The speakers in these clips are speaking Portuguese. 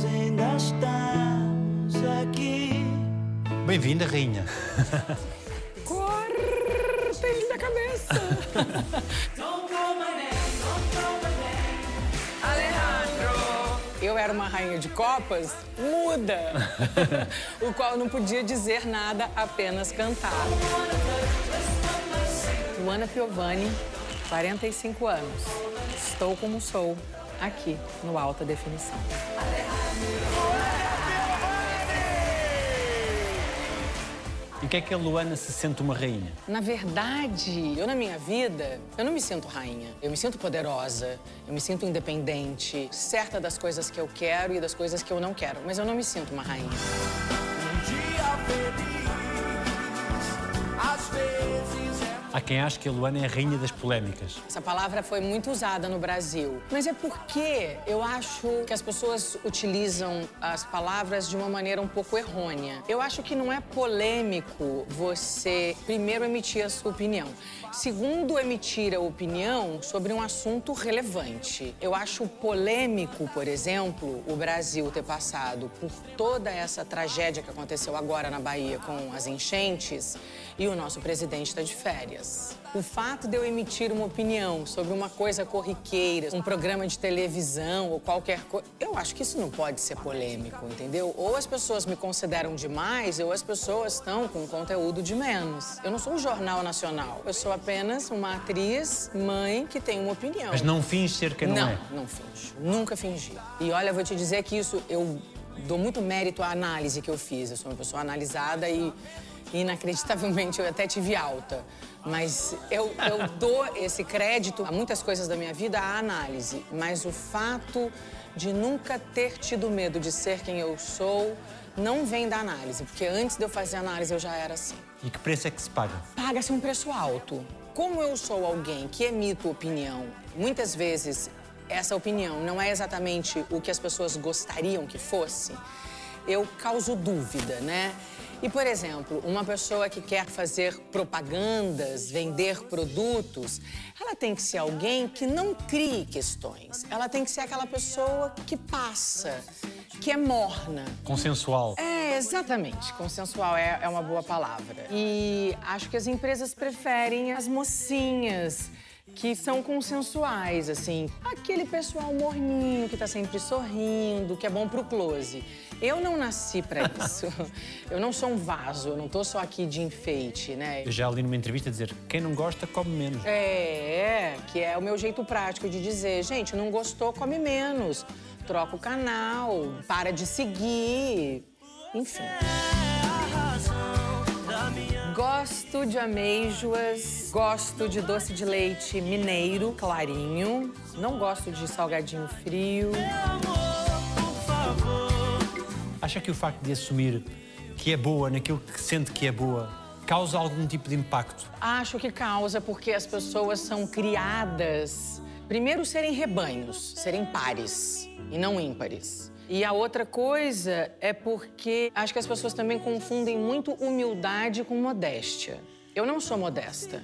nós ainda estamos aqui. Bem-vinda, rainha. Cortem da cabeça. Alejandro. Eu era uma rainha de copas muda, o qual não podia dizer nada, apenas cantar. Luana Piovani, 45 anos. Estou como sou, aqui no Alta Definição. E o que é que a Luana se sente uma rainha? Na verdade, eu na minha vida, eu não me sinto rainha. Eu me sinto poderosa, eu me sinto independente, certa das coisas que eu quero e das coisas que eu não quero. Mas eu não me sinto uma rainha. Um dia feliz, às vezes Há quem ache que a Luana é a rainha das polémicas. Essa palavra foi muito usada no Brasil. Mas é porque eu acho que as pessoas utilizam as palavras de uma maneira um pouco errônea. Eu acho que não é polêmico você, primeiro, emitir a sua opinião. Segundo, emitir a opinião sobre um assunto relevante. Eu acho polêmico, por exemplo, o Brasil ter passado por toda essa tragédia que aconteceu agora na Bahia com as enchentes e o nosso presidente está de férias. O fato de eu emitir uma opinião sobre uma coisa corriqueira, um programa de televisão ou qualquer coisa, eu acho que isso não pode ser polêmico, entendeu? Ou as pessoas me consideram demais, ou as pessoas estão com conteúdo de menos. Eu não sou um jornal nacional, eu sou apenas uma atriz, mãe, que tem uma opinião. Mas não finge ser quem não, Não, é. não finjo. Nunca fingi. E olha, eu vou te dizer que isso eu dou muito mérito à análise que eu fiz. Eu sou uma pessoa analisada e inacreditavelmente eu até tive alta. Mas eu, eu dou esse crédito a muitas coisas da minha vida à análise. Mas o fato de nunca ter tido medo de ser quem eu sou não vem da análise, porque antes de eu fazer análise eu já era assim E que preço é que se paga? paga-se um preço alto. Como eu sou alguém que emito opinião, muitas vezes essa opinião não é exatamente o que as pessoas gostariam que fosse, eu causo dúvida, né? E, por exemplo, uma pessoa que quer fazer propagandas, vender produtos, ela tem que ser alguém que não crie questões. Ela tem que ser aquela pessoa que passa, que é morna. Consensual. É, exatamente. Consensual é, é uma boa palavra. E acho que as empresas preferem as mocinhas que são consensuais, assim. Aquele pessoal morninho que tá sempre sorrindo, que é bom pro close. Eu não nasci pra isso. eu não sou um vaso, eu não tô só aqui de enfeite, né? Eu já li numa entrevista dizer quem não gosta, come menos. É, que é o meu jeito prático de dizer, gente, não gostou, come menos. Troca o canal, para de seguir, enfim. Gosto de amêijoas, gosto de doce de leite mineiro, clarinho. Não gosto de salgadinho frio. amor, por favor. Acha que o facto de assumir que é boa naquilo que sente que é boa causa algum tipo de impacto? Acho que causa porque as pessoas são criadas, primeiro, serem rebanhos, serem pares e não ímpares. E a outra coisa é porque acho que as pessoas também confundem muito humildade com modéstia. Eu não sou modesta.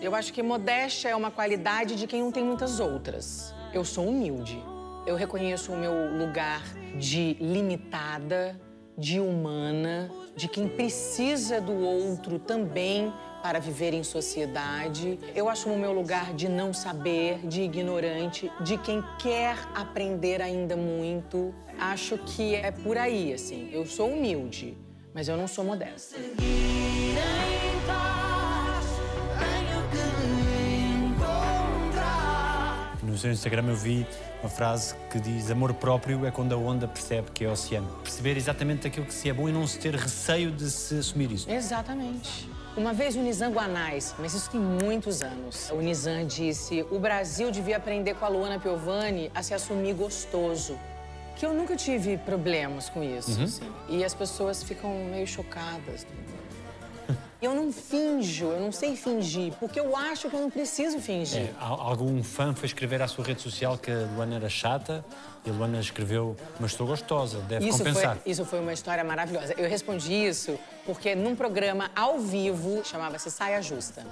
Eu acho que modéstia é uma qualidade de quem não tem muitas outras. Eu sou humilde. Eu reconheço o meu lugar de limitada, de humana, de quem precisa do outro também para viver em sociedade. Eu assumo o meu lugar de não saber, de ignorante, de quem quer aprender ainda muito. Acho que é por aí, assim. Eu sou humilde, mas eu não sou modesta. Em paz, tenho que encontrar. No seu Instagram eu vi uma frase que diz amor próprio é quando a onda percebe que é oceano. Perceber exatamente aquilo que se é bom e não se ter receio de se assumir isso. Exatamente. Uma vez o Nizam Guanais, mas isso tem muitos anos, o Nizam disse o Brasil devia aprender com a Luana Piovani a se assumir gostoso. Que eu nunca tive problemas com isso, assim. E as pessoas ficam meio chocadas. Eu não finjo, eu não sei fingir, porque eu acho que eu não preciso fingir. É, al- algum fã foi escrever à sua rede social que a Luana era chata e a Luana escreveu, mas estou gostosa, deve Isso compensar. foi, isso foi uma história maravilhosa. Eu respondi isso porque num programa ao vivo, chamava-se Saia Justa.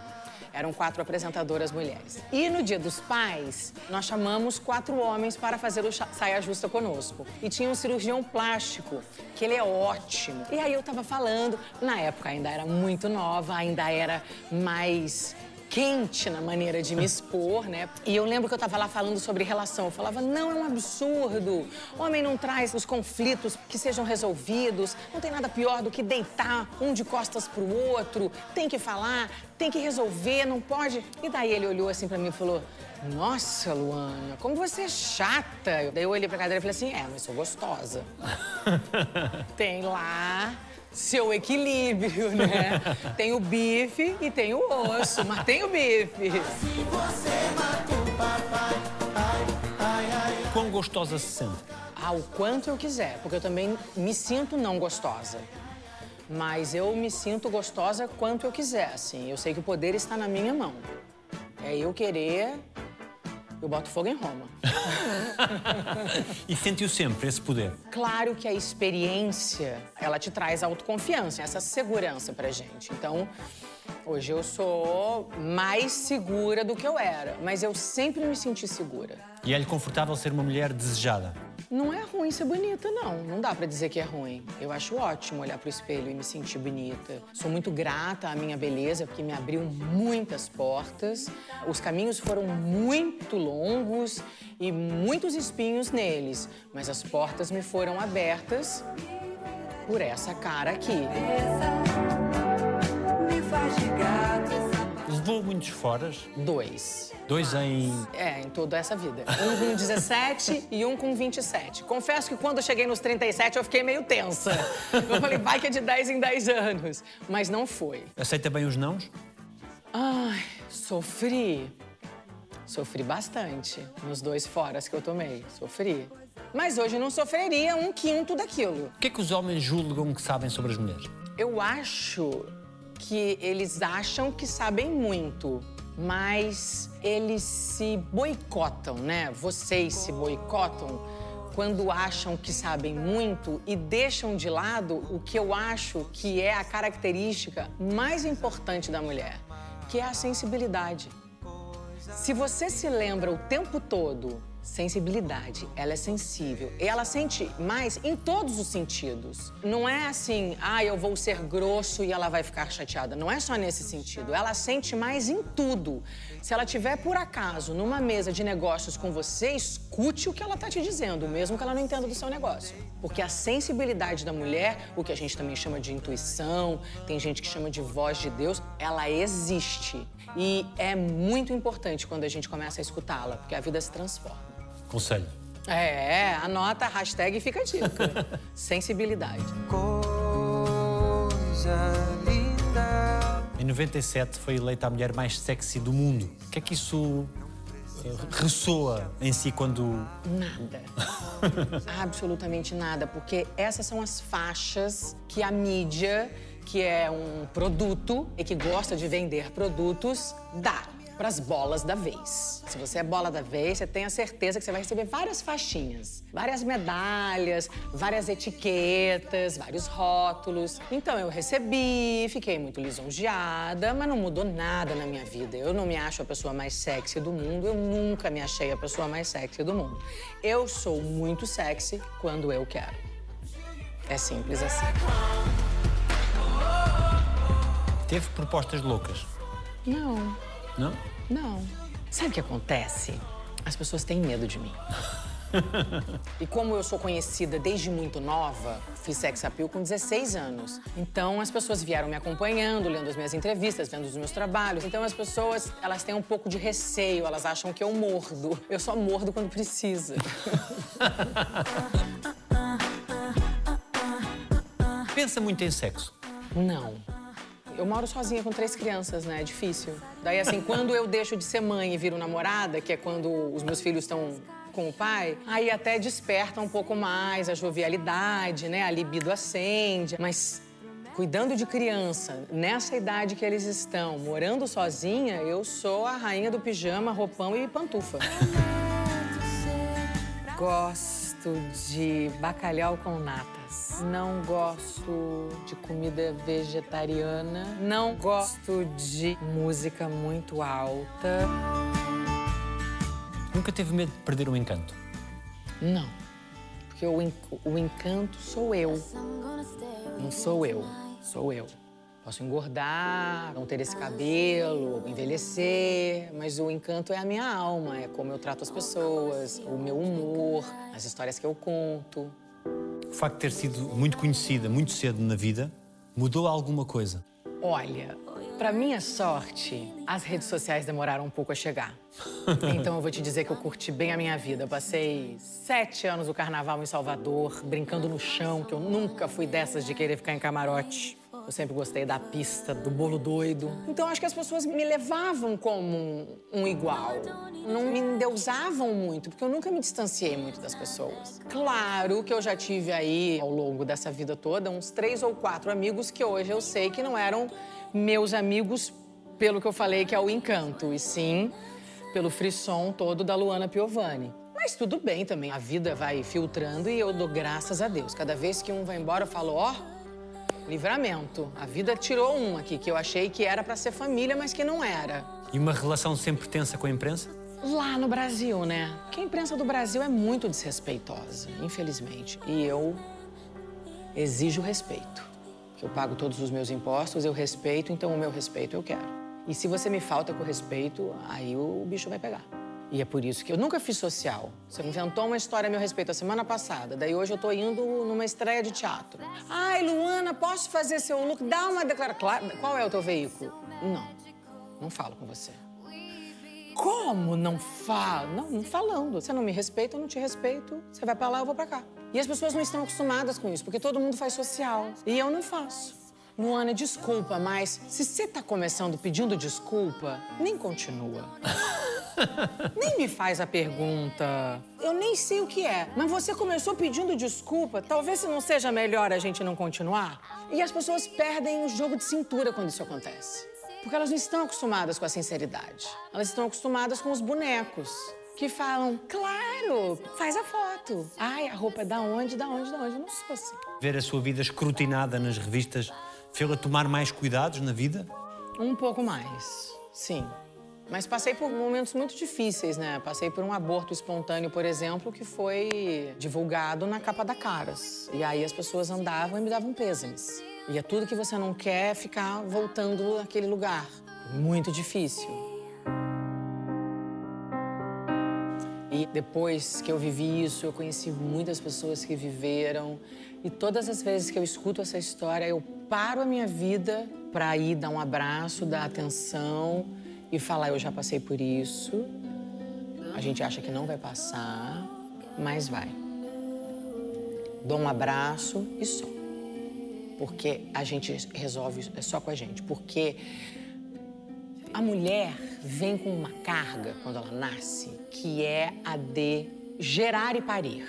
Eram quatro apresentadoras mulheres. E no Dia dos Pais, nós chamamos quatro homens para fazer o saia justa conosco. E tinha um cirurgião plástico, que ele é ótimo. E aí eu tava falando, na época ainda era muito nova, ainda era mais quente na maneira de me expor, né? E eu lembro que eu tava lá falando sobre relação. Eu falava, não, é um absurdo. Homem não traz os conflitos que sejam resolvidos. Não tem nada pior do que deitar um de costas pro outro. Tem que falar, tem que resolver, não pode. E daí ele olhou assim pra mim e falou, nossa, Luana, como você é chata. Daí eu olhei pra cadeira e falei assim, é, mas sou gostosa. Tem lá seu equilíbrio, né? Tem o bife e tem o osso, mas tem o bife. Quão gostosa se sente? Ah, o quanto eu quiser, porque eu também me sinto não gostosa. Mas eu me sinto gostosa quanto eu quiser, assim. Eu sei que o poder está na minha mão. É eu querer, eu boto fogo em Roma. E sentiu sempre esse poder? Claro que a experiência, ela te traz autoconfiança, essa segurança pra gente. Então, hoje eu sou mais segura do que eu era, mas eu sempre me senti segura. E é-lhe confortável ser uma mulher desejada? Não é ruim ser bonita, não. Não dá pra dizer que é ruim. Eu acho ótimo olhar pro espelho e me sentir bonita. Sou muito grata à minha beleza, porque me abriu muitas portas. Os caminhos foram muito longos e muitos espinhos neles, mas as portas me foram abertas por essa cara aqui. me faz de gato. Levou muitos foras? Dois. Dois em. É, em toda essa vida. Um com 17 e um com 27. Confesso que quando eu cheguei nos 37 eu fiquei meio tensa. Eu falei, vai que é de 10 em 10 anos. Mas não foi. Aceita bem os nãos? Ai, sofri. Sofri bastante nos dois foras que eu tomei. Sofri. Mas hoje não sofreria um quinto daquilo. O que é que os homens julgam que sabem sobre as mulheres? Eu acho que eles acham que sabem muito, mas eles se boicotam, né? Vocês se boicotam quando acham que sabem muito e deixam de lado o que eu acho que é a característica mais importante da mulher, que é a sensibilidade. Se você se lembra o tempo todo, sensibilidade, ela é sensível. E ela sente mais em todos os sentidos. Não é assim, ah, eu vou ser grosso e ela vai ficar chateada. Não é só nesse sentido. Ela sente mais em tudo. Se ela tiver por acaso numa mesa de negócios com você, escute o que ela tá te dizendo, mesmo que ela não entenda do seu negócio. Porque a sensibilidade da mulher, o que a gente também chama de intuição, tem gente que chama de voz de Deus, ela existe. E é muito importante quando a gente começa a escutá-la, porque a vida se transforma. Conselho. É, anota a hashtag e fica a dica. Sensibilidade. Coisa linda. Em 97 foi eleita a mulher mais sexy do mundo. O que é que isso eh, ressoa em si quando. Nada. Absolutamente nada, porque essas são as faixas que a mídia, que é um produto e que gosta de vender produtos, dá para as bolas da vez. Se você é bola da vez, você tem a certeza que você vai receber várias faixinhas, várias medalhas, várias etiquetas, vários rótulos. Então eu recebi, fiquei muito lisonjeada, mas não mudou nada na minha vida. Eu não me acho a pessoa mais sexy do mundo, eu nunca me achei a pessoa mais sexy do mundo. Eu sou muito sexy quando eu quero. É simples assim. Teve propostas loucas? Não, Não? não. Sabe o que acontece? As pessoas têm medo de mim. E como eu sou conhecida desde muito nova, fiz sex appeal com 16 anos. Então as pessoas vieram me acompanhando, lendo as minhas entrevistas, vendo os meus trabalhos. Então as pessoas, elas têm um pouco de receio, elas acham que eu mordo. Eu só mordo quando precisa. Pensa muito em sexo. Não. Eu moro sozinha com três crianças, né? É difícil. Daí, assim, quando eu deixo de ser mãe e viro namorada, que é quando os meus filhos estão com o pai, aí até desperta um pouco mais a jovialidade, né? A libido acende. Mas cuidando de criança, nessa idade que eles estão, morando sozinha, eu sou a rainha do pijama, roupão e pantufa. Gosto gosto de bacalhau com natas. Não gosto de comida vegetariana. Não gosto de música muito alta. Nunca teve medo de perder o encanto? Não. Porque o, en- o encanto sou eu. Não sou eu. Sou eu. Posso engordar, não ter esse cabelo, envelhecer, mas o encanto é a minha alma, é como eu trato as pessoas, o meu humor, as histórias que eu conto. O facto de ter sido muito conhecida muito cedo na vida mudou alguma coisa? Olha, pra minha sorte, as redes sociais demoraram um pouco a chegar. Então eu vou te dizer que eu curti bem a minha vida. Eu passei sete anos no carnaval em Salvador, brincando no chão, que eu nunca fui dessas de querer ficar em camarote. Eu sempre gostei da pista, do bolo doido. Então acho que as pessoas me levavam como um, igual. Não me endeusavam muito, porque eu nunca me distanciei muito das pessoas. Claro que eu já tive aí, ao longo dessa vida toda, uns três ou quatro amigos que hoje eu sei que não eram meus amigos pelo que eu falei que é o encanto, e sim pelo frisson todo da Luana Piovani. Mas tudo bem também, a vida vai filtrando e eu dou graças a Deus. Cada vez que um vai embora, eu falo, ó, livramento. A vida tirou um aqui que eu achei que era pra ser família, mas que não era. E uma relação sempre tensa com a imprensa? Lá no Brasil, né? Porque a imprensa do Brasil é muito desrespeitosa, infelizmente. E eu exijo respeito. Que eu pago todos os meus impostos, eu respeito, então o meu respeito eu quero. E se você me falta com respeito, aí o bicho vai pegar. E é por isso que eu nunca fiz social. Você inventou uma história a meu respeito a semana passada. Daí hoje eu tô indo numa estreia de teatro. Ai, Luana, posso fazer seu look? Dá uma declaração. Qual é o teu veículo? Não. Não falo com você. Como não falo? Não, não falando. Você não me respeita, eu não te respeito. Você vai pra lá, eu vou pra cá. E as pessoas não estão acostumadas com isso, porque todo mundo faz social. E eu não faço. Luana, desculpa, mas se você tá começando pedindo desculpa, nem continua. nem me faz a pergunta. Eu nem sei o que é, mas você começou pedindo desculpa. Talvez se não seja melhor a gente não continuar. E as pessoas perdem o jogo de cintura quando isso acontece. Porque elas não estão acostumadas com a sinceridade. Elas estão acostumadas com os bonecos. Que falam, claro, faz a foto. Ai, a roupa é da onde, da onde, da onde? Eu não sou assim. Ver a sua vida escrutinada nas revistas fez-la tomar mais cuidados na vida? Um pouco mais, sim. Mas passei por momentos muito difíceis, né? Passei por um aborto espontâneo, por exemplo, que foi divulgado na capa da Caras. E aí as pessoas andavam e me davam pêsames. E é tudo que você não quer ficar voltando naquele lugar. Muito difícil. E depois que eu vivi isso, eu conheci muitas pessoas que viveram. E todas as vezes que eu escuto essa história, eu paro a minha vida para ir dar um abraço, dar atenção e falar: eu já passei por isso. A gente acha que não vai passar, mas vai. Dou um abraço e só. Porque a gente resolve é só com a gente. Porque a mulher vem com uma carga quando ela nasce, que é a de gerar e parir.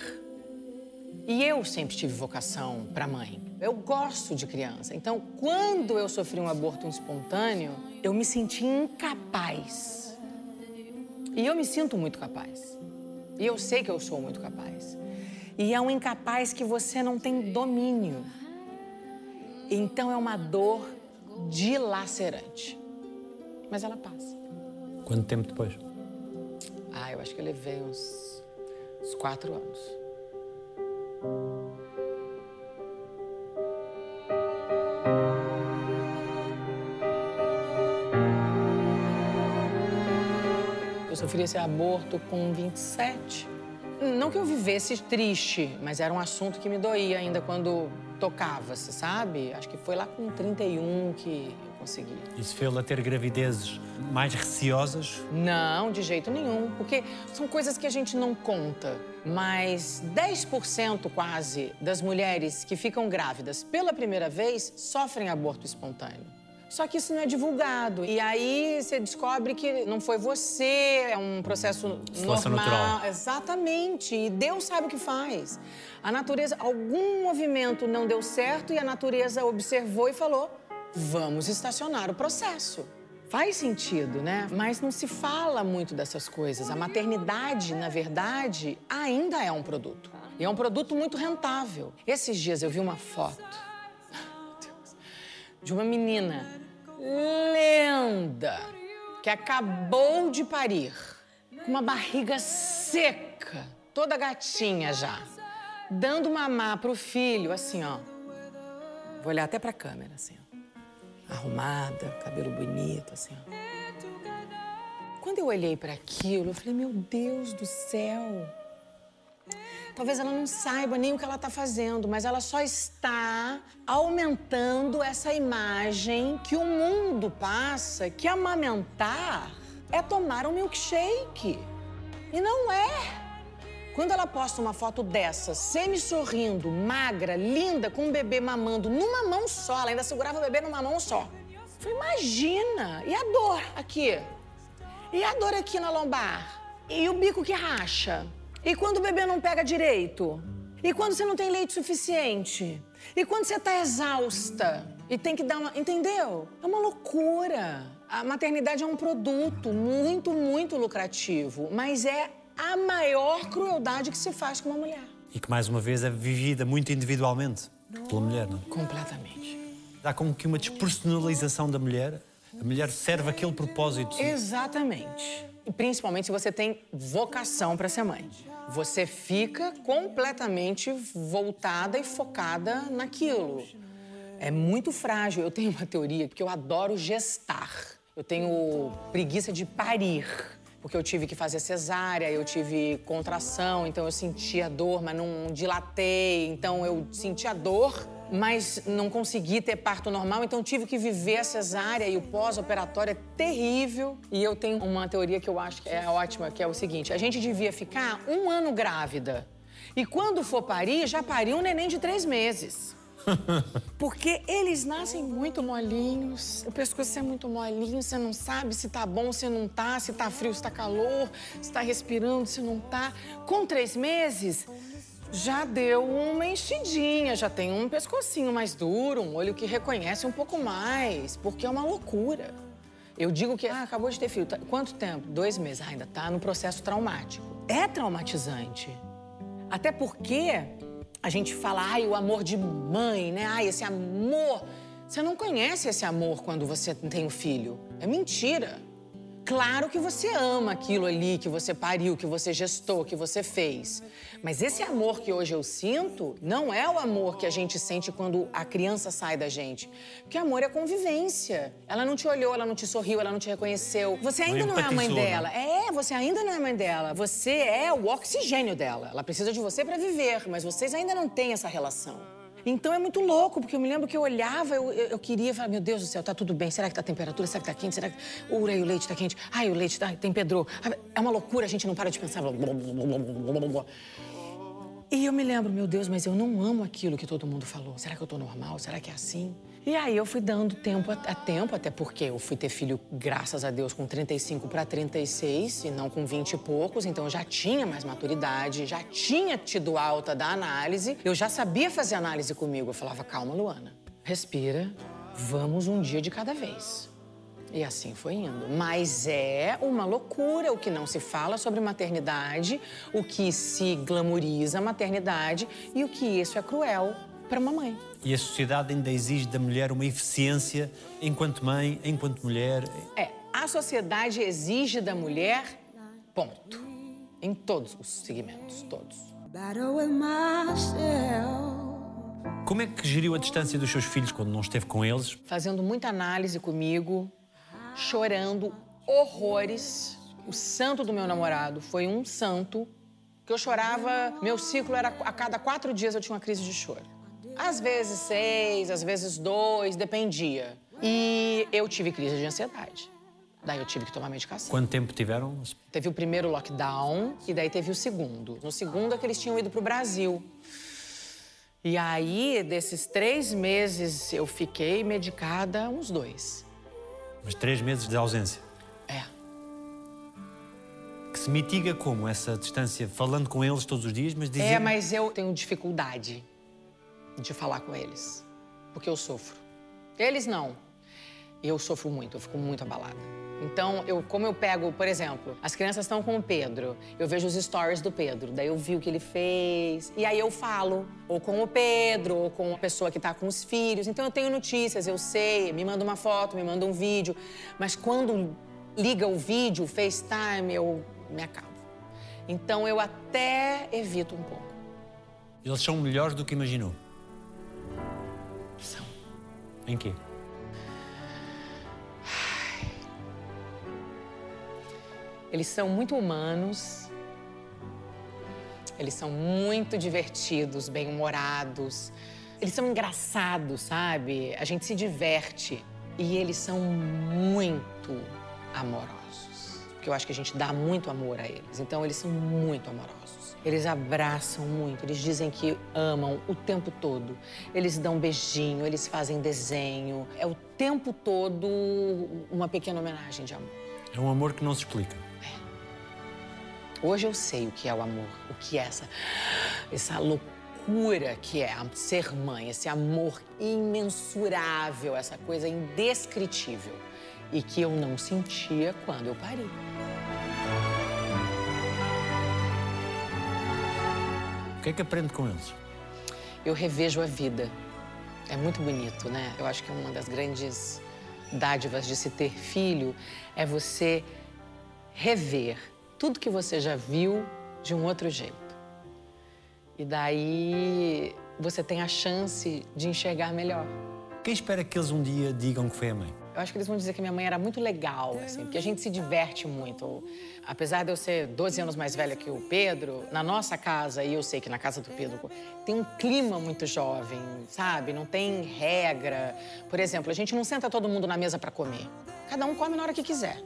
E eu sempre tive vocação para mãe. Eu gosto de criança. Então, quando eu sofri um aborto espontâneo, eu me senti incapaz. E eu me sinto muito capaz. E eu sei que eu sou muito capaz. E é um incapaz que você não tem domínio. Então é uma dor dilacerante. Mas ela passa. Quanto tempo depois? Ah, eu acho que eu levei uns, uns quatro anos. Eu sofri esse aborto com 27. Não que eu vivesse triste, mas era um assunto que me doía ainda quando tocava-se, sabe? Acho que foi lá com 31 que eu consegui. Isso fez-la ter gravidezes mais receosas? Não, de jeito nenhum, porque são coisas que a gente não conta. Mas 10% quase das mulheres que ficam grávidas pela primeira vez sofrem aborto espontâneo. Só que isso não é divulgado. E aí você descobre que não foi você, é um processo Seleção normal. natural. Exatamente. E Deus sabe o que faz. A natureza, algum movimento não deu certo e a natureza observou e falou: vamos estacionar o processo. Faz sentido, né? Mas não se fala muito dessas coisas. A maternidade, na verdade, ainda é um produto. E é um produto muito rentável. Esses dias eu vi uma foto de uma menina linda que acabou de parir, com uma barriga seca, toda gatinha já, dando mamar pro filho, assim, ó. Vou olhar até pra câmera, assim, ó. Arrumada, cabelo bonito, assim, ó. Quando eu olhei para aquilo, eu falei: Meu Deus do céu. Talvez ela não saiba nem o que ela está fazendo, mas ela só está aumentando essa imagem que o mundo passa, que amamentar é tomar um milkshake. E não é. Quando ela posta uma foto dessa, semi-sorrindo, magra, linda, com um bebê mamando numa mão só, ela ainda segurava o bebê numa mão só. Falei, imagina! E a dor aqui? E a dor aqui na lombar? E o bico que racha? E quando o bebê não pega direito? E quando você não tem leite suficiente? E quando você tá exausta e tem que dar uma. Entendeu? É uma loucura. A maternidade é um produto muito, muito lucrativo, mas é a maior crueldade que se faz com uma mulher. E que, mais uma vez, é vivida muito individualmente pela mulher, não é? Completamente. Há como que uma despersonalização da mulher. A mulher serve aquele propósito. Exatamente. E principalmente se você tem vocação para ser mãe. Você fica completamente voltada e focada naquilo. É muito frágil. Eu tenho uma teoria que eu adoro gestar. Eu tenho preguiça de parir. Porque eu tive que fazer cesárea, eu tive contração, então eu sentia dor, mas não dilatei. Então eu sentia dor, mas não consegui ter parto normal, então tive que viver a cesárea e o pós-operatório é terrível. E eu tenho uma teoria que eu acho que é ótima, que é o seguinte: a gente devia ficar um ano grávida. E quando for parir, já pariu um neném de três meses. Porque eles nascem muito molinhos, o pescoço é muito molinho, você não sabe se tá bom, se não tá, se tá frio, se tá calor, se tá respirando, se não tá. Com três meses, já deu uma enchidinha, já tem um pescocinho mais duro, um olho que reconhece um pouco mais, porque é uma loucura. Eu digo que ah, acabou de ter filho. Tá- Quanto tempo? Dois meses. Ah, ainda tá no processo traumático. É traumatizante. Até porque a gente fala, ai, o amor de mãe, né? Ai, esse amor. Você não conhece esse amor quando você tem um filho. É mentira. Claro que você ama aquilo ali que você pariu, que você gestou, que você fez. Mas esse amor que hoje eu sinto não é o amor que a gente sente quando a criança sai da gente. Porque amor é convivência. Ela não te olhou, ela não te sorriu, ela não te reconheceu. Você ainda não é a mãe né? dela. É, você ainda não é mãe dela. Você é o oxigênio dela. Ela precisa de você para viver, mas vocês ainda não têm essa relação. Então é muito louco, porque eu me lembro que eu olhava, eu, eu, eu queria falar, meu Deus do céu, tá tudo bem? Será que tá a temperatura? Será que tá quente? Será que o urei, o leite tá quente? Ai, o leite tá, tem pedro. É uma loucura, a gente não para de pensar. Blá, blá, blá, E eu me lembro, meu Deus, mas eu não amo aquilo que todo mundo falou. Será que eu tô normal? Será que é assim? E aí eu fui dando tempo a, a tempo, até porque eu fui ter filho, graças a Deus, com 35 para 36 e não com 20 e poucos, então eu já tinha mais maturidade, já tinha tido alta da análise, eu já sabia fazer análise comigo. Eu falava, calma, Luana, respira, vamos um dia de cada vez. E assim foi indo. Mas é uma loucura o que não se fala sobre maternidade, o que se glamoriza a maternidade e o que isso é cruel para uma mãe. E a sociedade ainda exige da mulher uma eficiência enquanto mãe, enquanto mulher. É, a sociedade exige da mulher, ponto. Em todos os segmentos, todos. Como é que geriu a distância dos seus filhos quando não esteve com eles? Fazendo muita análise comigo, chorando horrores. O santo do meu namorado foi um santo que eu chorava. Meu ciclo era a cada quatro dias eu tinha uma crise de choro. Às vezes seis, às vezes dois, dependia. E eu tive crise de ansiedade. Daí eu tive que tomar medicação. Quanto tempo tiveram? Teve o primeiro lockdown e daí teve o segundo. No segundo é que eles tinham ido pro Brasil. E aí, desses três meses, eu fiquei medicada uns dois. Mas três meses de ausência. É. Que se mitiga como essa distância? Falando com eles todos os dias, mas dizer... É, mas eu tenho dificuldade de falar com eles. Porque eu sofro. Eles não. Eu sofro muito, eu fico muito abalada. Então, eu, como eu pego, por exemplo, as crianças estão com o Pedro, eu vejo os stories do Pedro, daí eu vi o que ele fez, e aí eu falo, ou com o Pedro, ou com a pessoa que está com os filhos. Então, eu tenho notícias, eu sei, me manda uma foto, me manda um vídeo, mas quando liga o vídeo, o FaceTime, eu me acabo. Então, eu até evito um pouco. Eles são melhores do que imaginou. São. Em quê? Eles são muito humanos. Eles são muito divertidos, bem-humorados. Eles são engraçados, sabe? A gente se diverte. E eles são muito amorosos. Porque eu acho que a gente dá muito amor a eles. Então, eles são muito amorosos. Eles abraçam muito, eles dizem que amam o tempo todo. Eles dão beijinho, eles fazem desenho. É o tempo todo uma pequena homenagem de amor. É um amor que não se explica. Hoje eu sei o que é o amor, o que é essa, essa loucura que é ser mãe, esse amor imensurável, essa coisa indescritível e que eu não sentia quando eu pari. O que é que aprende com eles? Eu revejo a vida. É muito bonito, né? Eu acho que uma das grandes dádivas de se ter filho é você rever tudo que você já viu de um outro jeito. E daí você tem a chance de enxergar melhor. Quem espera que eles um dia digam que foi a mãe? Eu acho que eles vão dizer que minha mãe era muito legal, assim, porque a gente se diverte muito. Apesar de eu ser 12 anos mais velha que o Pedro, na nossa casa, e eu sei que na casa do Pedro, tem um clima muito jovem, sabe? Não tem regra. Por exemplo, a gente não senta todo mundo na mesa para comer. Cada um come na hora que quiser.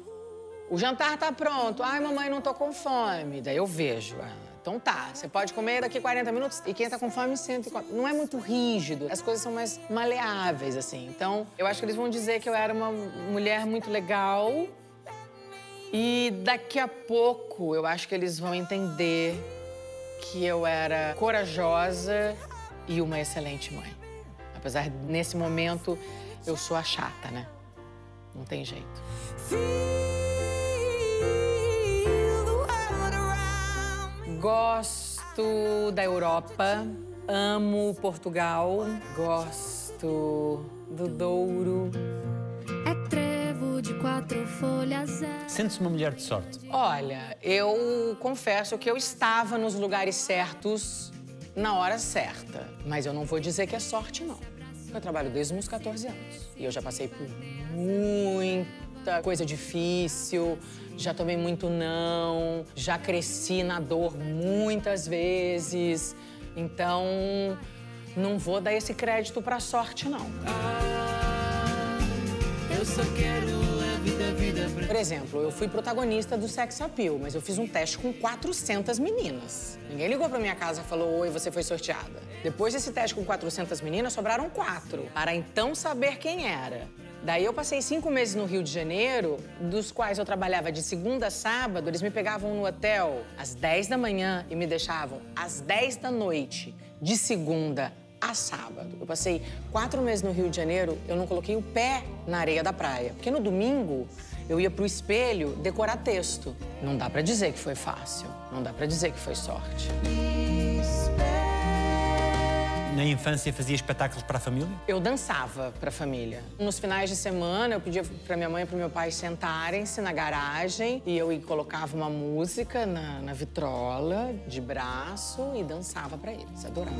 O jantar tá pronto. Ai, mamãe, não tô com fome. Daí eu vejo. ah, Então tá, você pode comer daqui 40 minutos e quem tá com fome senta e come. Não é muito rígido, as coisas são mais maleáveis, assim. Então, eu acho que eles vão dizer que eu era uma mulher muito legal. E daqui a pouco, eu acho que eles vão entender que eu era corajosa e uma excelente mãe. Apesar, nesse momento, eu sou a chata, né? Não tem jeito. Around. Gosto da Europa, amo Portugal, gosto do Douro. É trevo de quatro folhas. É... Sente-se uma mulher de sorte. Olha, eu confesso que eu estava nos lugares certos na hora certa, mas eu não vou dizer que é sorte, não. Eu trabalho desde os meus 14 anos e eu já passei por muita coisa difícil, já tomei muito não, já cresci na dor muitas vezes. Então, não vou dar esse crédito pra sorte, não. Eu só quero a vida, vida pra Por exemplo, eu fui protagonista do Sex Appeal, mas eu fiz um teste com 400 meninas. Ninguém ligou pra minha casa e falou: Oi, você foi sorteada. Depois desse teste com 400 meninas, sobraram quatro, para então saber quem era. Daí eu passei cinco meses no Rio de Janeiro, dos quais eu trabalhava de segunda a sábado. Eles me pegavam no hotel às 10 da manhã e me deixavam às 10 da noite, de segunda a sábado. Eu passei quatro meses no Rio de Janeiro, eu não coloquei o pé na areia da praia. Porque no domingo eu ia pro espelho decorar texto. Não dá pra dizer que foi fácil, não dá pra dizer que foi sorte. Na infância fazia espetáculos para a família? Eu dançava pra família. Nos finais de semana, eu pedia pra minha mãe e pro meu pai sentarem-se na garagem e eu colocava uma música na, na vitrola, de braço, e dançava pra eles. Adorava.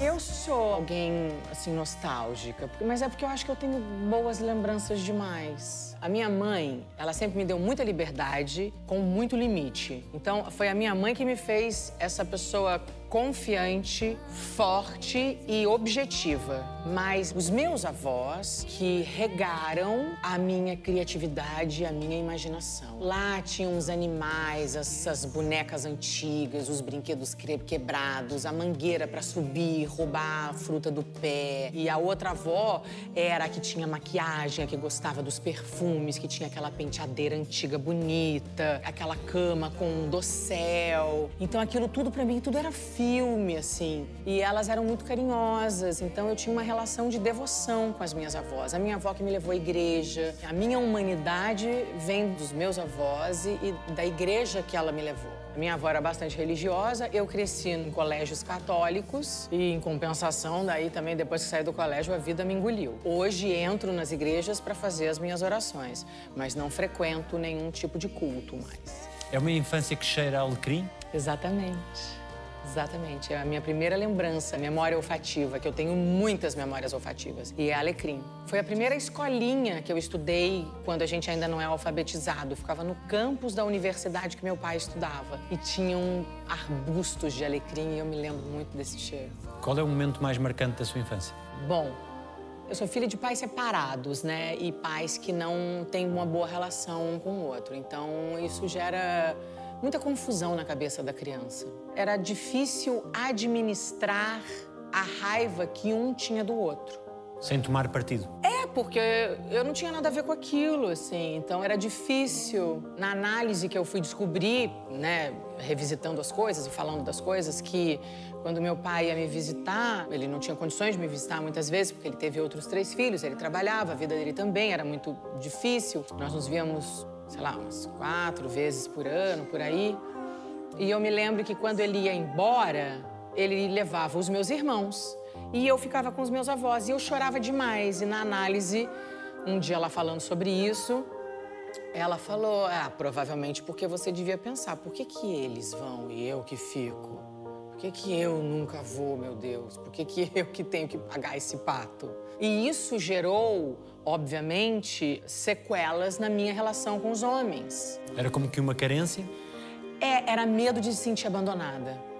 Eu sou alguém, assim, nostálgica, mas é porque eu acho que eu tenho boas lembranças demais. A minha mãe, ela sempre me deu muita liberdade, com muito limite. Então, foi a minha mãe que me fez essa pessoa confiante, forte e objetiva. Mas os meus avós que regaram a minha criatividade e a minha imaginação. Lá tinham os animais, essas bonecas antigas, os brinquedos quebrados, a mangueira para subir, roubar a fruta do pé. E a outra avó era a que tinha maquiagem, a que gostava dos perfumes, que tinha aquela penteadeira antiga bonita, aquela cama com um dossel. Então aquilo tudo para mim, tudo era filme. assim. E elas eram muito carinhosas, então eu tinha uma relação de devoção com as minhas avós. A minha avó que me levou à igreja. A minha humanidade vem dos meus avós e, e da igreja que ela me levou. Minha avó era bastante religiosa, eu cresci em colégios católicos e, em compensação, daí também, depois que saí do colégio, a vida me engoliu. Hoje entro nas igrejas para fazer as minhas orações, mas não frequento nenhum tipo de culto mais. É uma infância que cheira a alecrim? Exatamente. Exatamente. É a minha primeira lembrança, memória olfativa, que eu tenho muitas memórias olfativas, e é Alecrim. Foi a primeira escolinha que eu estudei quando a gente ainda não é alfabetizado. Ficava no campus da universidade que meu pai estudava. E tinham arbustos de alecrim e eu me lembro muito desse cheiro. Qual é o momento mais marcante da sua infância? Bom, eu sou filha de pais separados, né? E pais que não têm uma boa relação um com o outro. Então, isso gera muita confusão na cabeça da criança. Era difícil administrar a raiva que um tinha do outro. Sem tomar partido? É, porque eu não tinha nada a ver com aquilo, assim. Então era difícil. Na análise que eu fui descobrir, né, revisitando as coisas e falando das coisas, que quando meu pai ia me visitar, ele não tinha condições de me visitar muitas vezes, porque ele teve outros três filhos, ele trabalhava, a vida dele também era muito difícil. Nós nos víamos, sei lá, umas quatro vezes por ano, por aí. E eu me lembro que quando ele ia embora, ele levava os meus irmãos. E eu ficava com os meus avós e eu chorava demais. E na análise, um dia ela falando sobre isso, ela falou: Ah, provavelmente porque você devia pensar, por que, que eles vão e eu que fico? Por que, que eu nunca vou, meu Deus? Por que, que eu que tenho que pagar esse pato? E isso gerou, obviamente, sequelas na minha relação com os homens. Era como que uma carência? É, era medo de se sentir abandonada.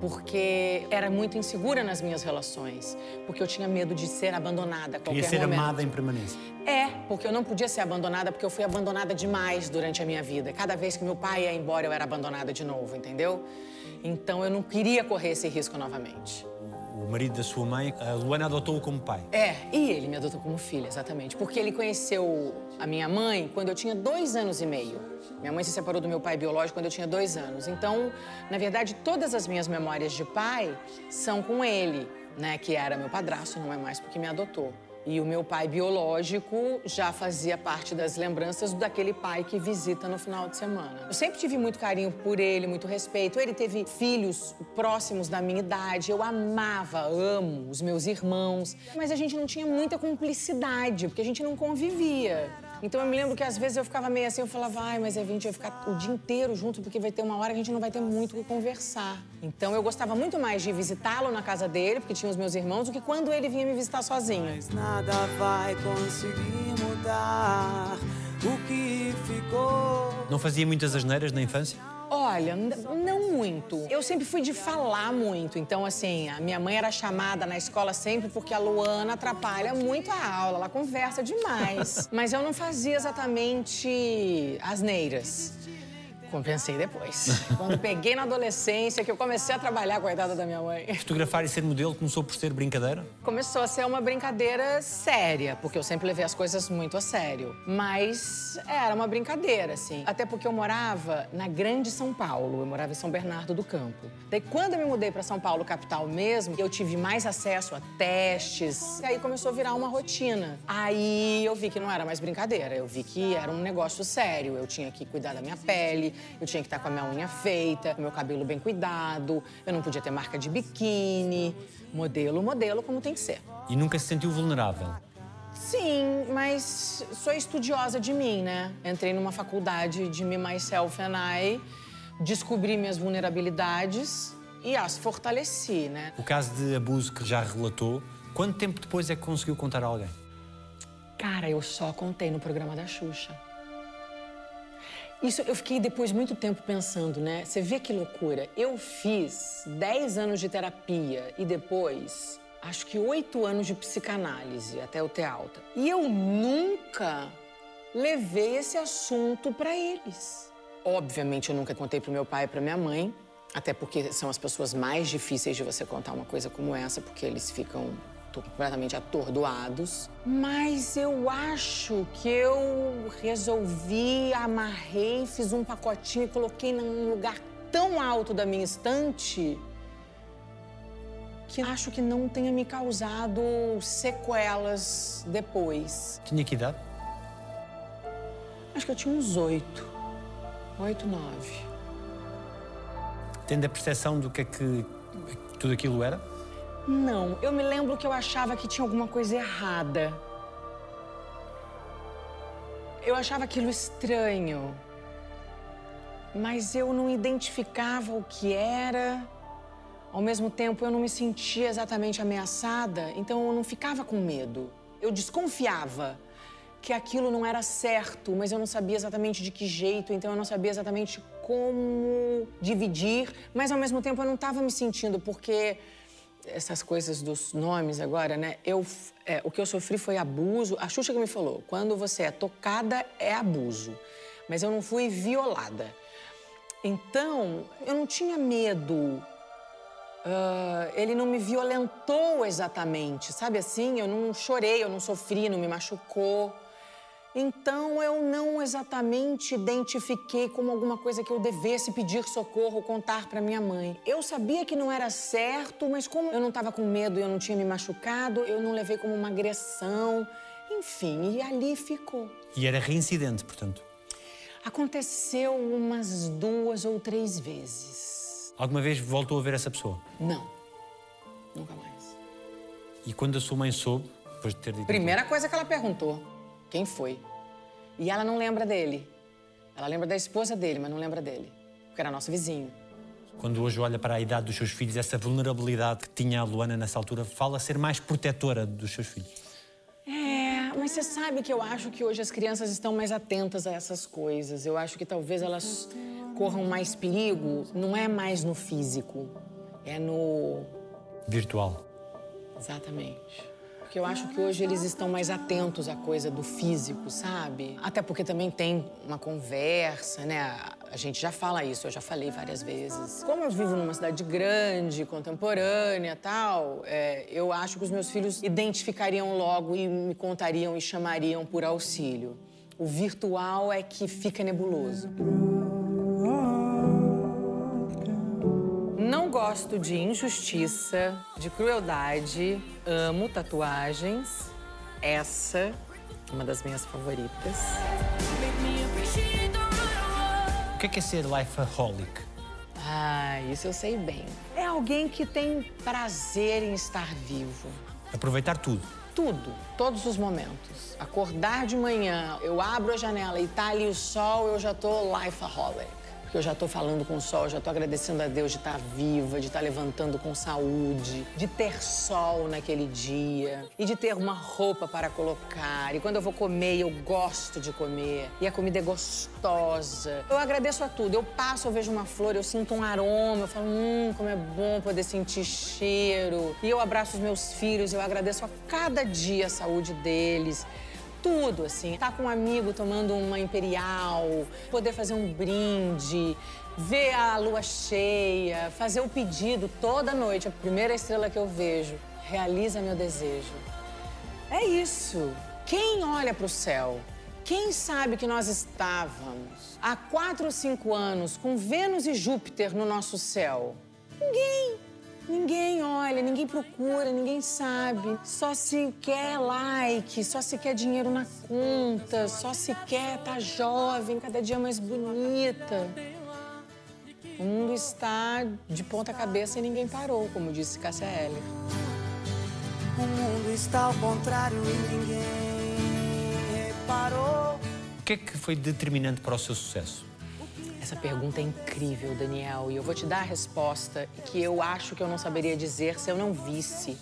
Porque era muito insegura nas minhas relações. Porque eu tinha medo de ser abandonada a qualquer Queria ser momento. amada em permanência. É, porque eu não podia ser abandonada porque eu fui abandonada demais durante a minha vida. Cada vez que meu pai ia embora, eu era abandonada de novo, entendeu? Então eu não queria correr esse risco novamente. O marido da sua mãe, a Luana adotou-o como pai. É, e ele me adotou como filha, exatamente. Porque ele conheceu a minha mãe quando eu tinha dois anos e meio. Minha mãe se separou do meu pai biológico quando eu tinha dois anos. Então, na verdade, todas as minhas memórias de pai são com ele, né? Que era meu padrasto, não é mais porque me adotou. E o meu pai biológico já fazia parte das lembranças daquele pai que visita no final de semana. Eu sempre tive muito carinho por ele, muito respeito. Ele teve filhos próximos da minha idade. Eu amava, amo os meus irmãos. Mas a gente não tinha muita cumplicidade, porque a gente não convivia. Então eu me lembro que às vezes eu ficava meio assim, eu falava, ai, mas a gente vai ficar o dia inteiro junto, porque vai ter uma hora que a gente não vai ter muito o que conversar. Então eu gostava muito mais de visitá-lo na casa dele, porque tinha os meus irmãos, do que quando ele vinha me visitar sozinho. Mas nada vai conseguir mudar o que ficou. Não fazia muitas asneiras na infância? Olha, não muito. Eu sempre fui de falar muito. Então, assim, a minha mãe era chamada na escola sempre porque a Luana atrapalha muito a aula. Ela conversa demais. Mas eu não fazia exatamente asneiras. Compensei depois. Quando peguei na adolescência, que eu comecei a trabalhar, coitada da minha mãe. Fotografar e ser modelo começou por ser brincadeira? Começou a ser uma brincadeira séria, porque eu sempre levei as coisas muito a sério. Mas era uma brincadeira, assim. Até porque eu morava na Grande São Paulo, eu morava em São Bernardo do Campo. Daí, quando eu me mudei para São Paulo, capital mesmo, eu tive mais acesso a testes. E aí começou a virar uma rotina. Aí eu vi que não era mais brincadeira, eu vi que era um negócio sério. Eu tinha que cuidar da minha pele, eu tinha que estar com a minha unha feita, meu cabelo bem cuidado, eu não podia ter marca de biquíni. Modelo, modelo, como tem que ser. E nunca se sentiu vulnerável? Sim, mas sou estudiosa de mim, né? Entrei numa faculdade de Me, Myself and I, descobri minhas vulnerabilidades e as fortaleci, né? O caso de abuso que já relatou, quanto tempo depois é que conseguiu contar a alguém? Cara, eu só contei no programa da Xuxa. Isso eu fiquei depois muito tempo pensando, né? Você vê que loucura. Eu fiz 10 anos de terapia e depois, acho que 8 anos de psicanálise até o ter alta. E eu nunca levei esse assunto para eles. Obviamente, eu nunca contei pro meu pai e pra minha mãe, até porque são as pessoas mais difíceis de você contar uma coisa como essa, porque eles ficam completamente atordoados. Mas eu acho que eu resolvi, amarrei, fiz um pacotinho e coloquei num lugar tão alto da minha estante que acho que não tenha me causado sequelas depois. Tinha que idade? Acho que eu tinha uns oito. Oito, nove. Tendo a percepção do que é que tudo aquilo era? Não, eu me lembro que eu achava que tinha alguma coisa errada. Eu achava aquilo estranho. Mas eu não identificava o que era. Ao mesmo tempo, eu não me sentia exatamente ameaçada, então eu não ficava com medo. Eu desconfiava que aquilo não era certo, mas eu não sabia exatamente de que jeito, então eu não sabia exatamente como dividir, mas ao mesmo tempo eu não estava me sentindo, porque essas coisas dos nomes agora, né? Eu, é, o que eu sofri foi abuso. A Xuxa que me falou, quando você é tocada é abuso, mas eu não fui violada. Então, eu não tinha medo. Ah, ele não me violentou exatamente, sabe assim? Eu não chorei, eu não sofri, não me machucou. Então eu não exatamente identifiquei como alguma coisa que eu devesse pedir socorro, contar para minha mãe. Eu sabia que não era certo, mas como eu não estava com medo e eu não tinha me machucado, eu não levei como uma agressão. Enfim, e ali ficou. E era reincidente, portanto. Aconteceu umas duas ou três vezes. Alguma vez voltou a ver essa pessoa? Não, nunca mais. E quando a sua mãe soube, depois de ter dito. Primeira coisa que ela perguntou: quem foi? E ela não lembra dele. Ela lembra da esposa dele, mas não lembra dele. Porque era nosso vizinho. Quando hoje olha para a idade dos seus filhos, essa vulnerabilidade que tinha a Luana nessa altura, fala ser mais protetora dos seus filhos. É, mas você sabe que eu acho que hoje as crianças estão mais atentas a essas coisas. Eu acho que talvez elas corram mais perigo, não é mais no físico, é no. Virtual. Exatamente. Porque eu acho que hoje eles estão mais atentos à coisa do físico, sabe? Até porque também tem uma conversa, né? A gente já fala isso, eu já falei várias vezes. Como eu vivo numa cidade grande, contemporânea tal, é, eu acho que os meus filhos identificariam logo e me contariam e chamariam por auxílio. O virtual é que fica nebuloso. Gosto de injustiça, de crueldade, amo tatuagens. Essa, uma das minhas favoritas. O que é, é ser lifeaholic? Ah, isso eu sei bem. É alguém que tem prazer em estar vivo. Aproveitar tudo. Tudo, todos os momentos. Acordar de manhã, eu abro a janela e tá ali o sol, eu já tô lifeaholic. Porque eu já tô falando com o sol, já tô agradecendo a Deus de estar viva, de estar levantando com saúde, de ter sol naquele dia e de ter uma roupa para colocar. E quando eu vou comer, eu gosto de comer. E a comida é gostosa. Eu agradeço a tudo. Eu passo, eu vejo uma flor, eu sinto um aroma, eu falo, hum, como é bom poder sentir cheiro. E eu abraço os meus filhos, eu agradeço a cada dia a saúde deles tudo, assim. Estar com um amigo tomando uma imperial, poder fazer um brinde, ver a lua cheia, fazer o pedido toda noite, a primeira estrela que eu vejo, realiza meu desejo. É isso. Quem olha para o céu? Quem sabe que nós estávamos há quatro ou cinco anos com Vênus e Júpiter no nosso céu? Ninguém. Ninguém olha, ninguém procura, ninguém sabe. Só se quer like, só se quer dinheiro na conta, só se quer estar jovem, cada dia mais bonita. O mundo está de ponta cabeça e ninguém parou, como disse Cássia Eller. O mundo está ao contrário e ninguém reparou. O que é que foi determinante para o seu sucesso? Essa pergunta é incrível, Daniel, e eu vou te dar a resposta que eu acho que eu não saberia dizer se eu não visse.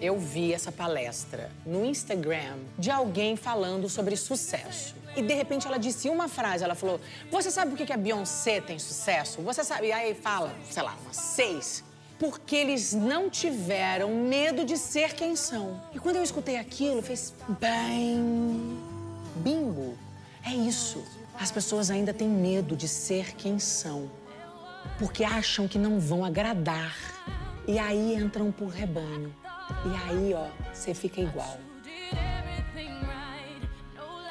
Eu vi essa palestra no Instagram de alguém falando sobre sucesso. E de repente ela disse uma frase, ela falou: "Você sabe por que a Beyoncé tem sucesso? Você sabe?" E aí fala, sei lá, umas seis. Porque eles não tiveram medo de ser quem são. E quando eu escutei aquilo, fez bem. Bingo. É isso. As pessoas ainda têm medo de ser quem são. Porque acham que não vão agradar. E aí entram por rebanho. E aí, ó, você fica igual.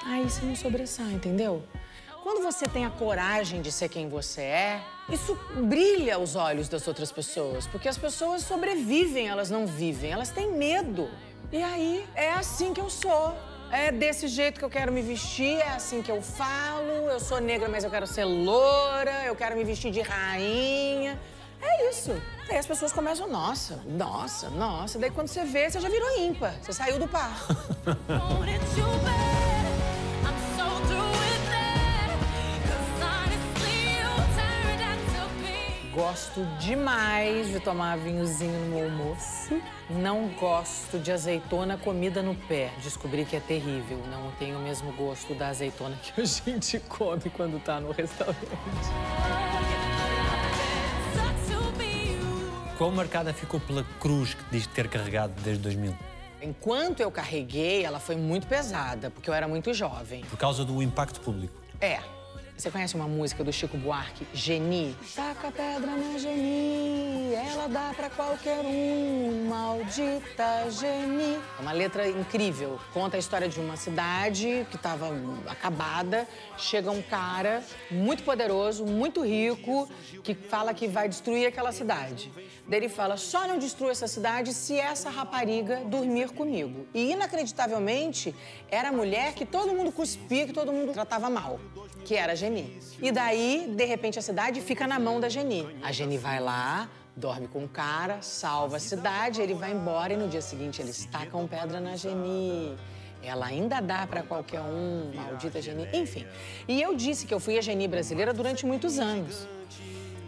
Aí você não sobressai, entendeu? Quando você tem a coragem de ser quem você é, isso brilha aos olhos das outras pessoas, porque as pessoas sobrevivem, elas não vivem, elas têm medo. E aí é assim que eu sou. É desse jeito que eu quero me vestir, é assim que eu falo. Eu sou negra, mas eu quero ser loura, eu quero me vestir de rainha. É isso. Aí as pessoas começam, nossa, nossa, nossa. Daí quando você vê, você já virou ímpar. Você saiu do par. Gosto demais de tomar vinhozinho no meu almoço. Não gosto de azeitona comida no pé. Descobri que é terrível. Não tem o mesmo gosto da azeitona que a gente come quando tá no restaurante. Quão marcada ficou pela cruz que diz ter carregado desde 2000? Enquanto eu carreguei, ela foi muito pesada, porque eu era muito jovem. Por causa do impacto público. É. Você conhece uma música do Chico Buarque, Geni? Taca a pedra na Geni, ela dá pra qualquer um, maldita Geni. É uma letra incrível. Conta a história de uma cidade que estava acabada. Chega um cara muito poderoso, muito rico, que fala que vai destruir aquela cidade. Daí ele fala: só não destrua essa cidade se essa rapariga dormir comigo. E inacreditavelmente era a mulher que todo mundo cuspia, que todo mundo tratava mal, que era a Geni. E daí, de repente, a cidade fica na mão da Geni. A Geni vai lá, dorme com o cara, salva a cidade, ele vai embora e no dia seguinte eles tacam pedra na Geni. Ela ainda dá pra qualquer um, maldita Geni. Enfim. E eu disse que eu fui a Geni brasileira durante muitos anos.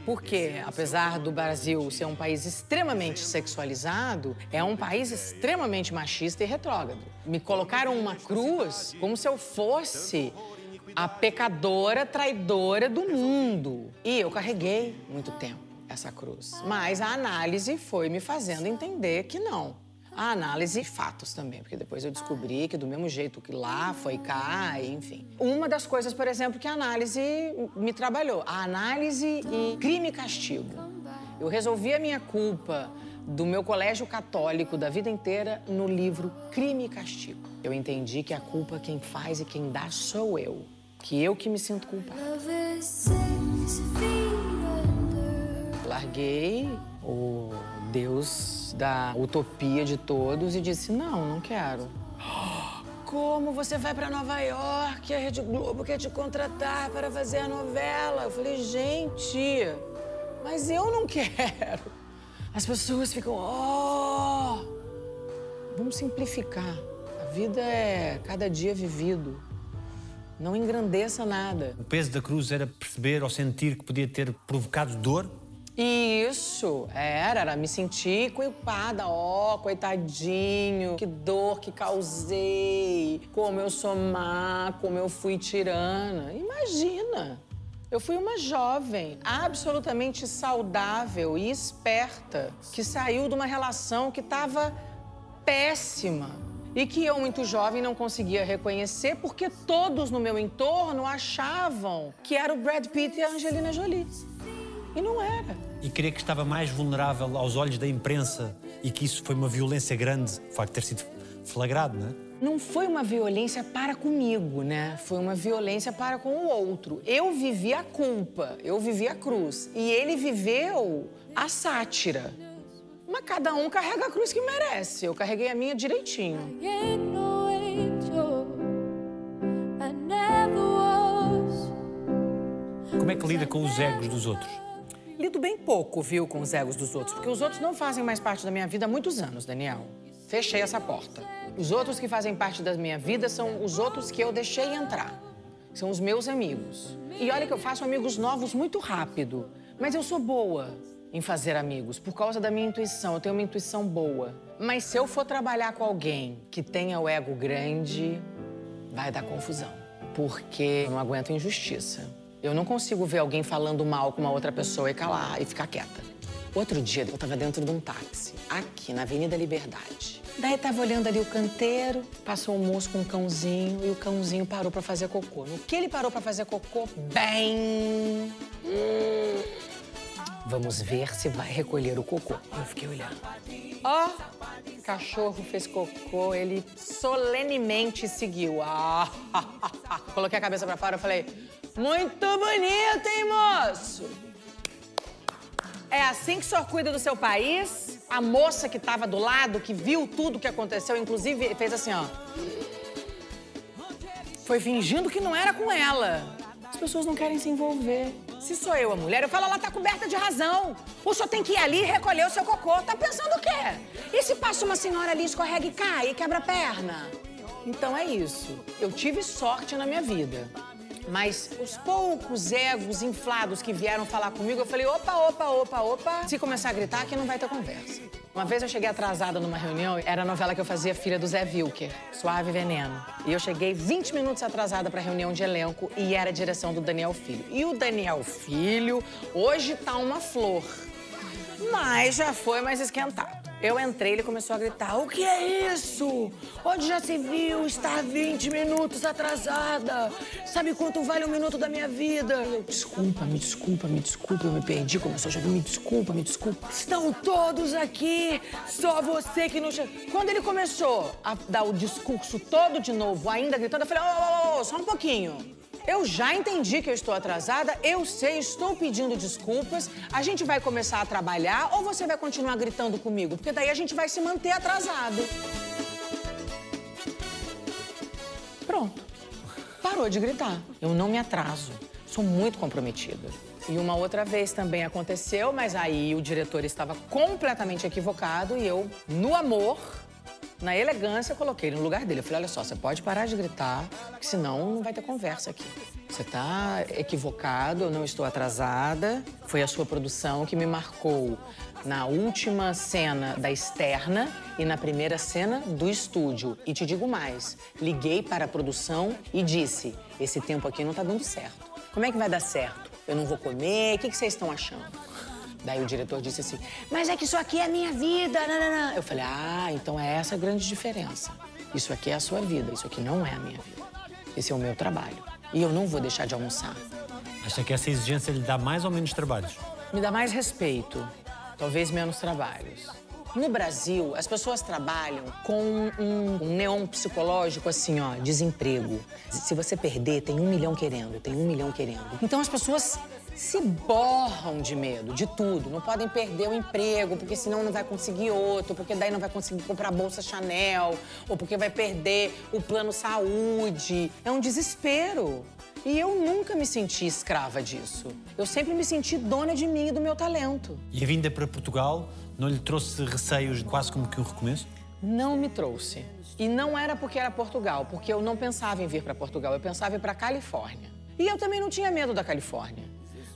Porque, apesar do Brasil ser um país extremamente sexualizado, é um país extremamente machista e retrógrado. Me colocaram uma cruz como se eu fosse a pecadora traidora do mundo. E eu carreguei muito tempo essa cruz. Mas a análise foi me fazendo entender que não. A análise e fatos também, porque depois eu descobri que do mesmo jeito que lá foi cá, enfim. Uma das coisas, por exemplo, que a análise me trabalhou, a análise e crime e castigo. Eu resolvi a minha culpa do meu colégio católico da vida inteira no livro Crime e Castigo. Eu entendi que a culpa quem faz e quem dá sou eu, que eu que me sinto under. Larguei o Deus da utopia de todos e disse: Não, não quero. Como você vai para Nova York? A Rede Globo quer te contratar para fazer a novela. Eu falei: Gente, mas eu não quero. As pessoas ficam: Oh, vamos simplificar. A vida é cada dia vivido. Não engrandeça nada. O peso da cruz era perceber ou sentir que podia ter provocado dor? Isso, era, era me sentir culpada. Ó, coitadinho, que dor que causei, como eu sou má, como eu fui tirana. Imagina! Eu fui uma jovem absolutamente saudável e esperta que saiu de uma relação que estava péssima e que eu, muito jovem, não conseguia reconhecer porque todos no meu entorno achavam que era o Brad Pitt e a Angelina Jolie. E não era. E queria que estava mais vulnerável aos olhos da imprensa e que isso foi uma violência grande, o facto de ter sido flagrado, não é? Não foi uma violência para comigo, né? Foi uma violência para com o outro. Eu vivi a culpa, eu vivi a cruz. E ele viveu a sátira. Mas cada um carrega a cruz que merece. Eu carreguei a minha direitinho. Como é que lida com os egos dos outros? Lido bem pouco, viu, com os egos dos outros, porque os outros não fazem mais parte da minha vida há muitos anos, Daniel. Fechei essa porta. Os outros que fazem parte da minha vida são os outros que eu deixei entrar. São os meus amigos. E olha que eu faço amigos novos muito rápido. Mas eu sou boa em fazer amigos por causa da minha intuição. Eu tenho uma intuição boa. Mas se eu for trabalhar com alguém que tenha o ego grande, vai dar confusão. Porque eu não aguento injustiça. Eu não consigo ver alguém falando mal com uma outra pessoa e calar e ficar quieta. Outro dia eu tava dentro de um táxi, aqui na Avenida Liberdade. Daí tava olhando ali o canteiro, passou um moço com um cãozinho e o cãozinho parou pra fazer cocô. No que ele parou pra fazer cocô, bem. Hum, Vamos ver se vai recolher o cocô. Eu fiquei olhando. Ó, cachorro fez cocô, ele solenemente seguiu. Ah, coloquei a cabeça pra fora e falei: Muito bonito, hein, moço? É assim que o senhor cuida do seu país? A moça que estava do lado, que viu tudo que aconteceu, inclusive fez assim, ó. Foi fingindo que não era com ela. As pessoas não querem se envolver. Se sou eu a mulher, eu falo, ela tá coberta de razão. O senhor tem que ir ali e recolher o seu cocô. Tá pensando o quê? E se passa uma senhora ali, escorrega e cai e quebra a perna? Então é isso. Eu tive sorte na minha vida. Mas os poucos egos inflados que vieram falar comigo, eu falei: opa, opa, opa, opa. Se começar a gritar, aqui não vai ter conversa. Uma vez eu cheguei atrasada numa reunião, era a novela que eu fazia filha do Zé Wilker, Suave Veneno. E eu cheguei 20 minutos atrasada pra reunião de elenco e era a direção do Daniel Filho. E o Daniel Filho hoje tá uma flor. Mas já foi mais esquentado. Eu entrei, ele começou a gritar: O que é isso? Onde já se viu estar 20 minutos atrasada? Sabe quanto vale um minuto da minha vida? Desculpa, me desculpa, me desculpa, eu me perdi. Começou a chover, me desculpa, me desculpa. Estão todos aqui, só você que não chegou. Quando ele começou a dar o discurso todo de novo, ainda gritando, eu falei: Ô, ô, ô, só um pouquinho. Eu já entendi que eu estou atrasada, eu sei, estou pedindo desculpas. A gente vai começar a trabalhar ou você vai continuar gritando comigo? Porque daí a gente vai se manter atrasado. Pronto. Parou de gritar. Eu não me atraso. Sou muito comprometida. E uma outra vez também aconteceu, mas aí o diretor estava completamente equivocado e eu, no amor, na elegância, coloquei ele no lugar dele. Eu falei, olha só, você pode parar de gritar, porque senão não vai ter conversa aqui. Você tá equivocado, eu não estou atrasada. Foi a sua produção que me marcou na última cena da externa e na primeira cena do estúdio. E te digo mais, liguei para a produção e disse, esse tempo aqui não tá dando certo. Como é que vai dar certo? Eu não vou comer, o que, que vocês estão achando? Daí o diretor disse assim: Mas é que isso aqui é a minha vida. Nananã. Eu falei: Ah, então é essa a grande diferença. Isso aqui é a sua vida, isso aqui não é a minha vida. Esse é o meu trabalho. E eu não vou deixar de almoçar. Acha que essa exigência lhe dá mais ou menos trabalhos? Me dá mais respeito, talvez menos trabalhos. No Brasil, as pessoas trabalham com um, um neon psicológico assim, ó, desemprego. Se você perder, tem um milhão querendo, tem um milhão querendo. Então as pessoas se borram de medo, de tudo. Não podem perder o emprego, porque senão não vai conseguir outro, porque daí não vai conseguir comprar bolsa Chanel, ou porque vai perder o plano saúde. É um desespero. E eu nunca me senti escrava disso. Eu sempre me senti dona de mim e do meu talento. E a vinda para Portugal não lhe trouxe receios quase como que um recomeço? Não me trouxe. E não era porque era Portugal, porque eu não pensava em vir para Portugal, eu pensava em ir para Califórnia. E eu também não tinha medo da Califórnia.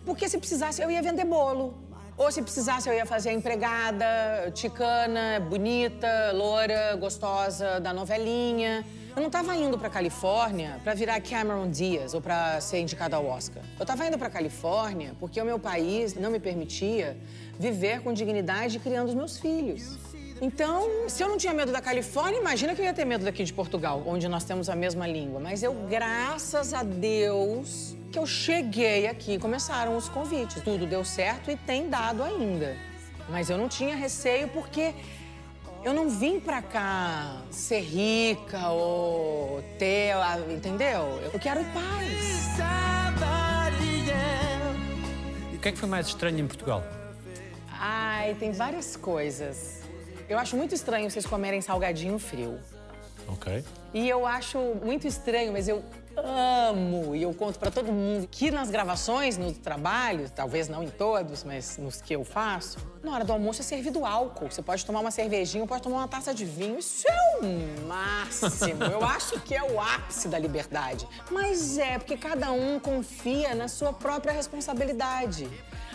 Porque se precisasse, eu ia vender bolo. Ou se precisasse, eu ia fazer a empregada, ticana, bonita, loura, gostosa, da novelinha. Eu não estava indo para Califórnia para virar Cameron Diaz ou para ser indicada ao Oscar. Eu estava indo para Califórnia porque o meu país não me permitia viver com dignidade criando os meus filhos. Então, se eu não tinha medo da Califórnia, imagina que eu ia ter medo daqui de Portugal, onde nós temos a mesma língua. Mas eu, graças a Deus, que eu cheguei aqui começaram os convites. Tudo deu certo e tem dado ainda. Mas eu não tinha receio porque eu não vim pra cá ser rica ou ter, entendeu? Eu quero paz. O que é que foi mais estranho em Portugal? Ai, tem várias coisas. Eu acho muito estranho vocês comerem salgadinho frio. Ok. E eu acho muito estranho, mas eu amo e eu conto pra todo mundo que nas gravações, nos trabalhos, talvez não em todos, mas nos que eu faço, na hora do almoço é servido álcool. Você pode tomar uma cervejinha, pode tomar uma taça de vinho. Isso é o máximo. Eu acho que é o ápice da liberdade. Mas é porque cada um confia na sua própria responsabilidade.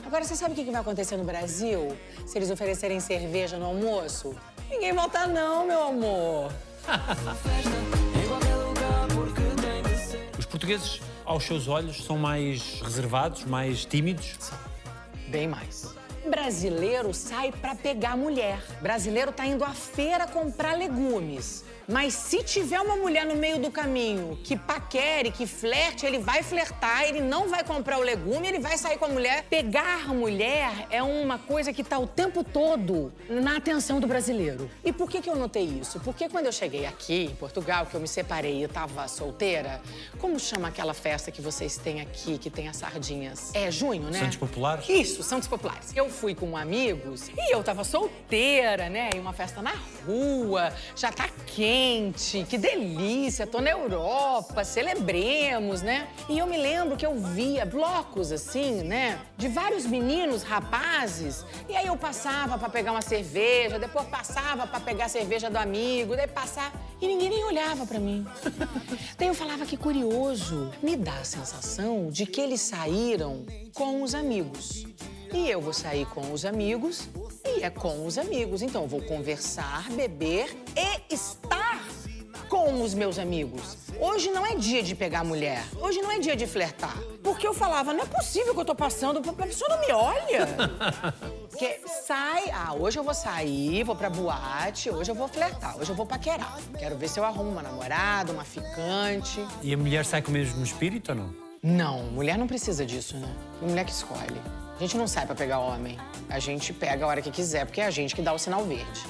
Agora, você sabe o que vai acontecer no Brasil se eles oferecerem cerveja no almoço? Ninguém volta não, meu amor. Os portugueses, aos seus olhos, são mais reservados, mais tímidos. Bem mais. Brasileiro sai pra pegar mulher. Brasileiro tá indo à feira comprar legumes. Mas se tiver uma mulher no meio do caminho que paquere, que flerte, ele vai flertar, ele não vai comprar o legume, ele vai sair com a mulher. Pegar mulher é uma coisa que tá o tempo todo na atenção do brasileiro. E por que, que eu notei isso? Porque quando eu cheguei aqui, em Portugal, que eu me separei e tava solteira, como chama aquela festa que vocês têm aqui, que tem as sardinhas? É junho, né? Santos Populares? Isso, Santos Populares. Eu fui com amigos e eu tava solteira, né? Em uma festa na rua, já tá quente, que delícia, tô na Europa, celebremos, né? E eu me lembro que eu via blocos assim, né? De vários meninos, rapazes. E aí eu passava pra pegar uma cerveja, depois passava pra pegar a cerveja do amigo, daí passar e ninguém nem olhava pra mim. daí eu falava que curioso, me dá a sensação de que eles saíram com os amigos. E eu vou sair com os amigos e é com os amigos. Então eu vou conversar, beber e estar com os meus amigos. Hoje não é dia de pegar mulher. Hoje não é dia de flertar. Porque eu falava, não é possível que eu tô passando, a pessoa não me olha. Porque sai, ah, hoje eu vou sair, vou pra boate, hoje eu vou flertar, hoje eu vou paquerar. Quero ver se eu arrumo uma namorada, uma ficante. E a mulher sai com o mesmo espírito ou não? Não, mulher não precisa disso, né? É mulher que escolhe. A gente não sai pra pegar homem. A gente pega a hora que quiser, porque é a gente que dá o sinal verde.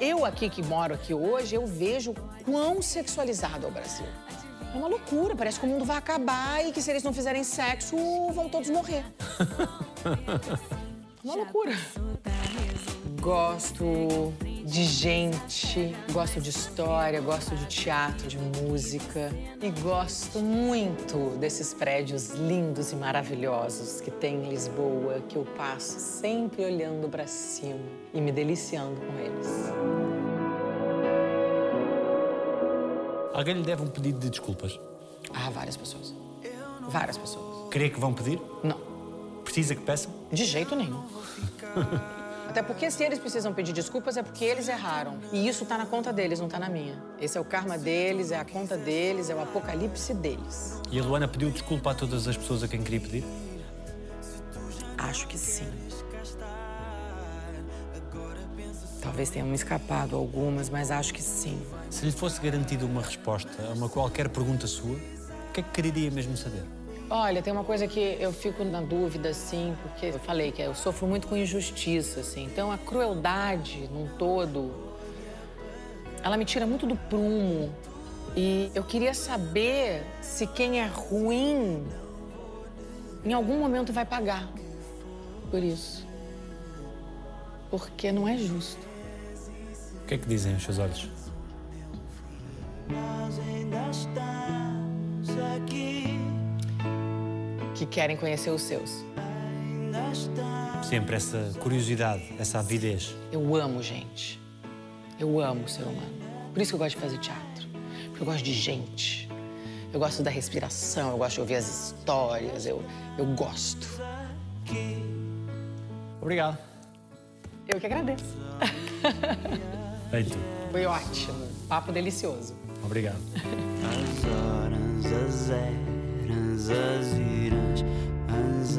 Eu aqui que moro aqui hoje, eu vejo quão sexualizado é o Brasil. É uma loucura, parece que o mundo vai acabar e que se eles não fizerem sexo, vão todos morrer. É uma loucura. Gosto de gente, gosto de história, gosto de teatro, de música e gosto muito desses prédios lindos e maravilhosos que tem em Lisboa, que eu passo sempre olhando para cima e me deliciando com eles. Alguém lhe deve um pedido de desculpas. Ah, várias pessoas. Várias pessoas. Crê que vão pedir? Não, Precisa que peçam? de jeito nenhum. Até porque se eles precisam pedir desculpas é porque eles erraram. E isso tá na conta deles, não tá na minha. Esse é o karma deles, é a conta deles, é o apocalipse deles. E a Luana pediu desculpa a todas as pessoas a quem queria pedir? Acho que sim. Talvez tenham escapado algumas, mas acho que sim. Se lhe fosse garantida uma resposta a uma qualquer pergunta sua, o que é que quereria mesmo saber? Olha, tem uma coisa que eu fico na dúvida, assim, porque eu falei que eu sofro muito com injustiça, assim. Então, a crueldade num todo, ela me tira muito do prumo. E eu queria saber se quem é ruim, em algum momento vai pagar por isso. Porque não é justo. O que é que dizem os seus olhos? Nós ainda estamos aqui, Que querem conhecer os seus. Sempre essa curiosidade, essa avidez. Eu amo gente. Eu amo o ser humano. Por isso que eu gosto de fazer teatro. Porque eu gosto de gente. Eu gosto da respiração, eu gosto de ouvir as histórias, eu, eu gosto. Obrigado. Eu que agradeço. Feito. Foi ótimo. Papo delicioso. Obrigado. As horas, nas aziras, as